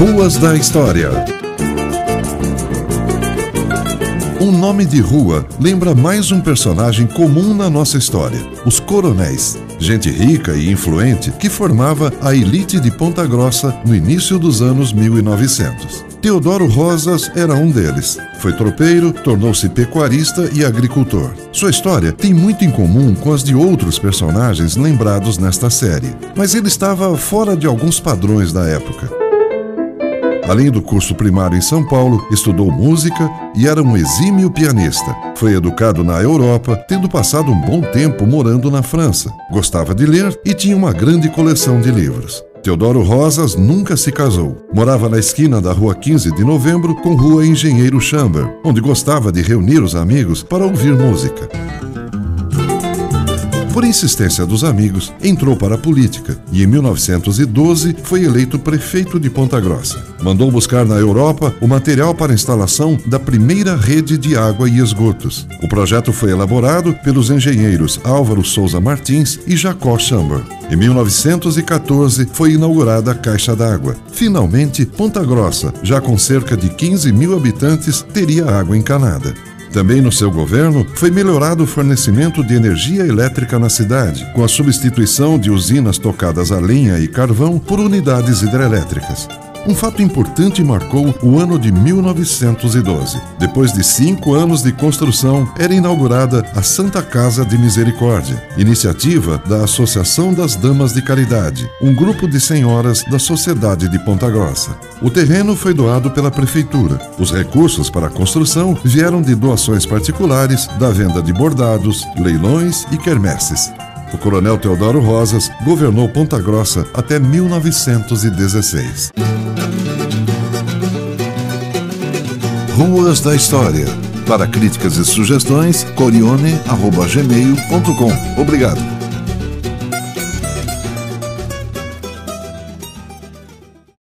Ruas da História Um nome de rua lembra mais um personagem comum na nossa história: os coronéis. Gente rica e influente que formava a elite de Ponta Grossa no início dos anos 1900. Teodoro Rosas era um deles. Foi tropeiro, tornou-se pecuarista e agricultor. Sua história tem muito em comum com as de outros personagens lembrados nesta série, mas ele estava fora de alguns padrões da época. Além do curso primário em São Paulo, estudou música e era um exímio pianista. Foi educado na Europa, tendo passado um bom tempo morando na França. Gostava de ler e tinha uma grande coleção de livros. Teodoro Rosas nunca se casou. Morava na esquina da Rua 15 de Novembro com Rua Engenheiro Chamber, onde gostava de reunir os amigos para ouvir música. Por insistência dos amigos, entrou para a política e, em 1912, foi eleito prefeito de Ponta Grossa. Mandou buscar na Europa o material para a instalação da primeira rede de água e esgotos. O projeto foi elaborado pelos engenheiros Álvaro Souza Martins e Jacó Chamber. Em 1914, foi inaugurada a Caixa d'Água. Finalmente, Ponta Grossa, já com cerca de 15 mil habitantes, teria água encanada. Também no seu governo foi melhorado o fornecimento de energia elétrica na cidade, com a substituição de usinas tocadas a lenha e carvão por unidades hidrelétricas. Um fato importante marcou o ano de 1912. Depois de cinco anos de construção, era inaugurada a Santa Casa de Misericórdia, iniciativa da Associação das Damas de Caridade, um grupo de senhoras da Sociedade de Ponta Grossa. O terreno foi doado pela Prefeitura. Os recursos para a construção vieram de doações particulares, da venda de bordados, leilões e quermesses. O coronel Teodoro Rosas governou Ponta Grossa até 1916. Ruas da História. Para críticas e sugestões, corione.gmail.com. Obrigado.